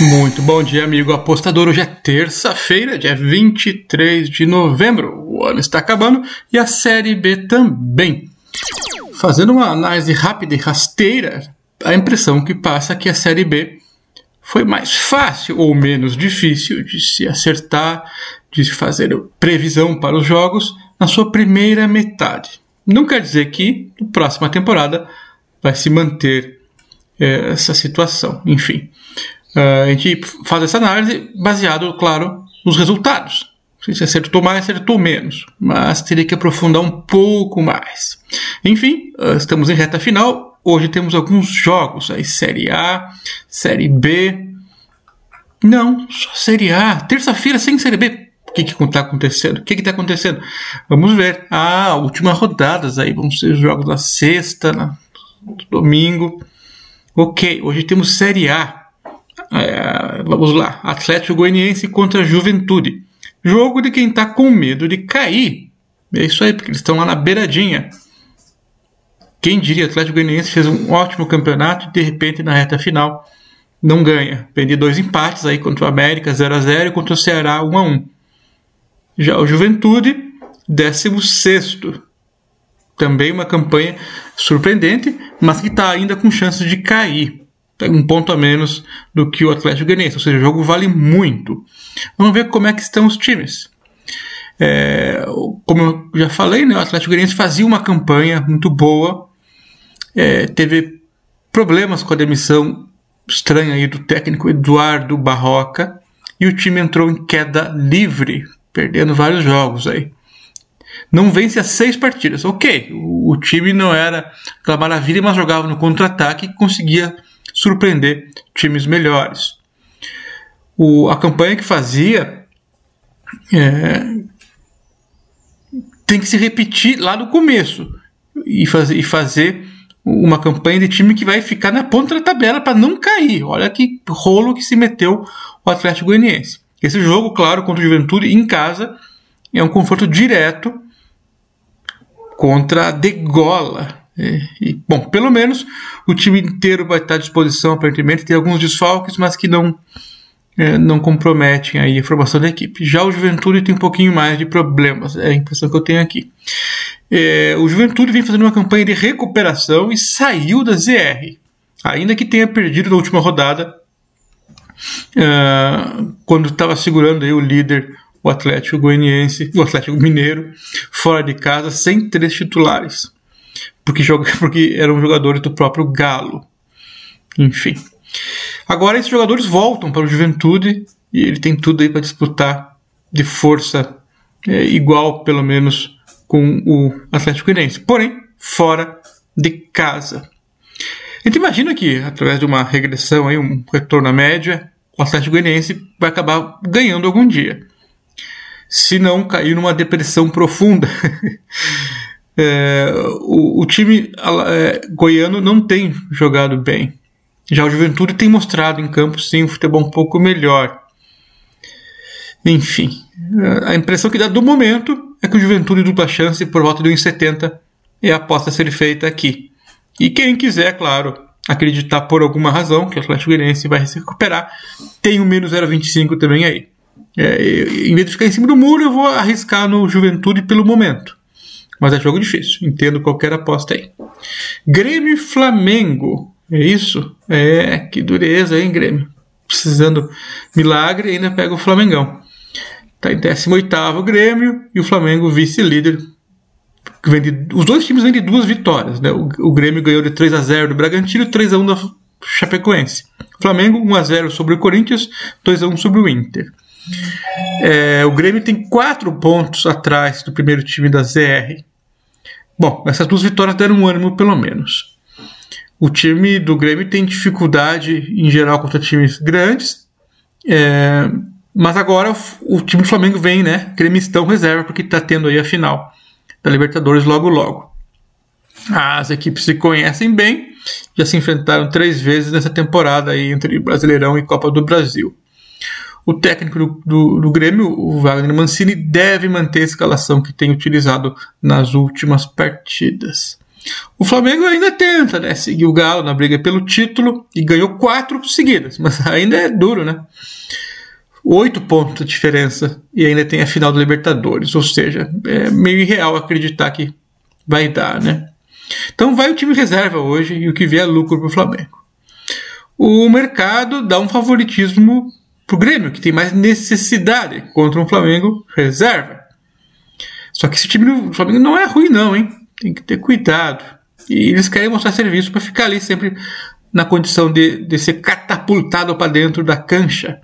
Muito bom dia, amigo apostador. Hoje é terça-feira, dia 23 de novembro. O ano está acabando e a Série B também. Fazendo uma análise rápida e rasteira, a impressão que passa é que a Série B foi mais fácil ou menos difícil de se acertar, de fazer previsão para os jogos na sua primeira metade. Não quer dizer que na próxima temporada vai se manter é, essa situação. Enfim, a gente faz essa análise baseado, claro, nos resultados. Se acertou mais, acertou menos, mas teria que aprofundar um pouco mais. Enfim, uh, estamos em reta final. Hoje temos alguns jogos aí, Série A, Série B. Não, só Série A. Terça-feira sem Série B. O que está acontecendo? O que está acontecendo? Vamos ver. Ah, últimas rodadas aí vão ser os jogos da sexta, domingo. Ok, hoje temos Série A. É, vamos lá. Atlético Goianiense contra Juventude. Jogo de quem está com medo de cair. É isso aí, porque eles estão lá na beiradinha. Quem diria, Atlético Goianiense fez um ótimo campeonato e de repente na reta final não ganha. Vende dois empates aí contra o América 0 a 0 e contra o Ceará 1 a 1. Já o Juventude, 16 Também uma campanha surpreendente, mas que está ainda com chances de cair um ponto a menos do que o Atlético Goianiense, ou seja, o jogo vale muito. Vamos ver como é que estão os times. É, como eu já falei, né, o Atlético Goianiense fazia uma campanha muito boa, é, teve problemas com a demissão estranha aí do técnico Eduardo Barroca e o time entrou em queda livre, perdendo vários jogos aí. Não vence as seis partidas. Ok, o, o time não era aquela maravilha, mas jogava no contra-ataque e conseguia surpreender times melhores. O, a campanha que fazia é, tem que se repetir lá no começo e, faz, e fazer uma campanha de time que vai ficar na ponta da tabela para não cair. Olha que rolo que se meteu o Atlético Goianiense. Esse jogo, claro, contra o Juventude em casa é um confronto direto contra a Degola, é, e, bom, pelo menos o time inteiro vai estar à disposição, aparentemente. Tem alguns desfalques, mas que não, é, não comprometem aí a formação da equipe. Já o Juventude tem um pouquinho mais de problemas, é a impressão que eu tenho aqui. É, o Juventude vem fazendo uma campanha de recuperação e saiu da ZR, ainda que tenha perdido na última rodada, é, quando estava segurando aí o líder, o Atlético Goianiense, o Atlético Mineiro, fora de casa, sem três titulares porque, joga, porque eram jogadores do próprio Galo. Enfim. Agora esses jogadores voltam para o Juventude e ele tem tudo aí para disputar de força é, igual, pelo menos, com o Atlético Goianiense. Porém, fora de casa. A gente imagina que, através de uma regressão, aí, um retorno à média, o Atlético Goianiense vai acabar ganhando algum dia. Se não cair numa depressão profunda. É, o, o, time é, goiano não tem jogado bem. Já o Juventude tem mostrado em campo, sim, um futebol um pouco melhor. Enfim, a impressão que dá do momento é que o Juventude dupla chance por volta de 1,70 é a aposta a ser feita aqui. E quem quiser, claro, acreditar por alguma razão que o Atlético Goianiense vai se recuperar, tem o menos 0,25 também aí. É, em vez de ficar em cima do muro, eu vou arriscar no Juventude pelo momento. Mas é jogo difícil. Entendo qualquer aposta aí. Grêmio e Flamengo. É isso? É, que dureza, hein, Grêmio? Precisando milagre, ainda pega o Flamengão. Tá em 18 o Grêmio e o Flamengo vice-líder. Os dois times vêm de duas vitórias. Né? O, o Grêmio ganhou de 3 a 0 do Bragantino e 3 a 1 da Chapecoense. Flamengo 1 a 0 sobre o Corinthians, 2 a 1 sobre o Inter. É, o Grêmio tem 4 pontos atrás do primeiro time da ZR. Bom, essas duas vitórias deram um ânimo pelo menos. O time do Grêmio tem dificuldade em geral contra times grandes, é, mas agora o, o, time do Flamengo vem, né? Gremistão reserva, porque está tendo aí a final da Libertadores logo logo. As equipes se conhecem bem, já se enfrentaram três vezes nessa temporada aí entre Brasileirão e Copa do Brasil. O técnico do, do, do, Grêmio, o Wagner Mancini, deve manter a escalação que tem utilizado nas últimas partidas. O Flamengo ainda tenta, né? Seguir o Galo na briga pelo título e ganhou quatro seguidas, mas ainda é duro, né? Oito pontos de diferença e ainda tem a final da Libertadores, ou seja, é meio irreal acreditar que vai dar, né? Então vai o time reserva hoje e o que vier é lucro para o Flamengo. O mercado dá um favoritismo para o Grêmio, que tem mais necessidade contra um Flamengo reserva. Só que esse time do Flamengo não é ruim, não, hein? Tem que ter cuidado. E eles querem mostrar serviço para ficar ali sempre na condição de, de ser catapultado para dentro da cancha.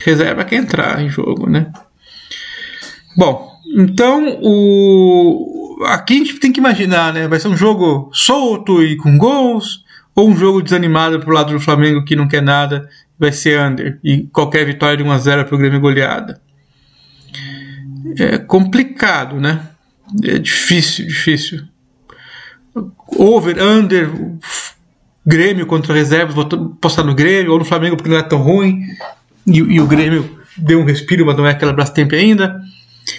Reserva quer entrar em jogo, né? Bom, então o aqui a gente tem que imaginar, né? Vai ser um jogo solto e com gols ou um jogo desanimado pro lado do Flamengo que não quer nada, vai ser under e qualquer vitória de 1 a 0 para o Grêmio goleada. É complicado, né? É difícil, difícil. Over, under, Grêmio contra reservas, vou postar no Grêmio, ou no Flamengo porque não é tão ruim, e, e o Grêmio deu um respiro, mas não é aquela Brastemp ainda.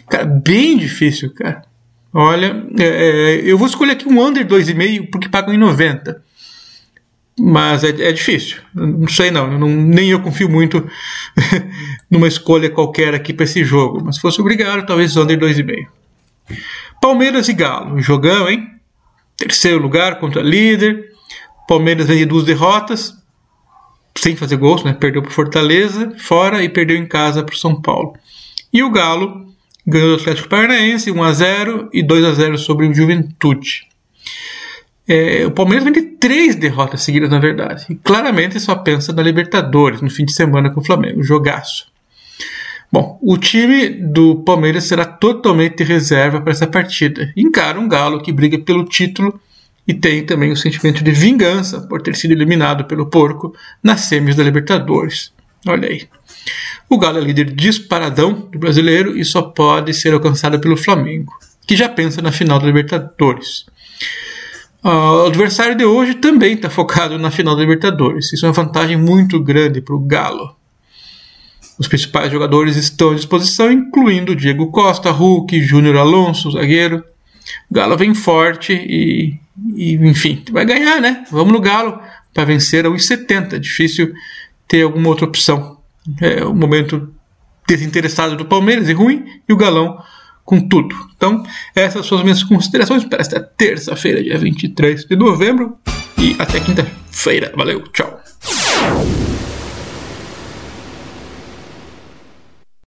Cara, bem difícil, cara. Olha, é, é eu vou escolher aqui um under 2,5 porque pagam em 90. Mas é, é difícil. Não sei não, não, nem eu confio muito numa escolha qualquer aqui para esse jogo. Mas se fosse obrigado, talvez under 2,5. Palmeiras e Galo, jogão, hein? Terceiro lugar contra líder. Palmeiras vem de duas derrotas, sem fazer gols, né? Perdeu para Fortaleza fora e perdeu em casa para São Paulo. E o Galo ganhou do Atlético Paranaense 1 a 0 e 2 a 0 sobre o Juventude. É, o Palmeiras vem de três derrotas seguidas, na verdade. E claramente só pensa na Libertadores no fim de semana com o Flamengo. Jogaço. Bom, o time do Palmeiras será totalmente reserva para essa partida. Encara um Galo que briga pelo título e tem também o sentimento de vingança por ter sido eliminado pelo Porco nas semis da Libertadores. Olha aí. O Galo é líder disparadão do brasileiro e só pode ser alcançado pelo Flamengo, que já pensa na final da Libertadores. Uh, o adversário de hoje também está focado na final da Libertadores. Isso é uma vantagem muito grande para o Galo. Os principais jogadores estão à disposição, incluindo Diego Costa, Hulk, Júnior Alonso, zagueiro. O Galo vem forte e, e, enfim, vai ganhar, né? Vamos no Galo para vencer a 1,70. Difícil ter alguma outra opção. É o momento desinteressado do Palmeiras e ruim, e o Galão com tudo. Então, essas são as minhas considerações para esta terça-feira, dia 23 de novembro. E até quinta-feira. Valeu, tchau.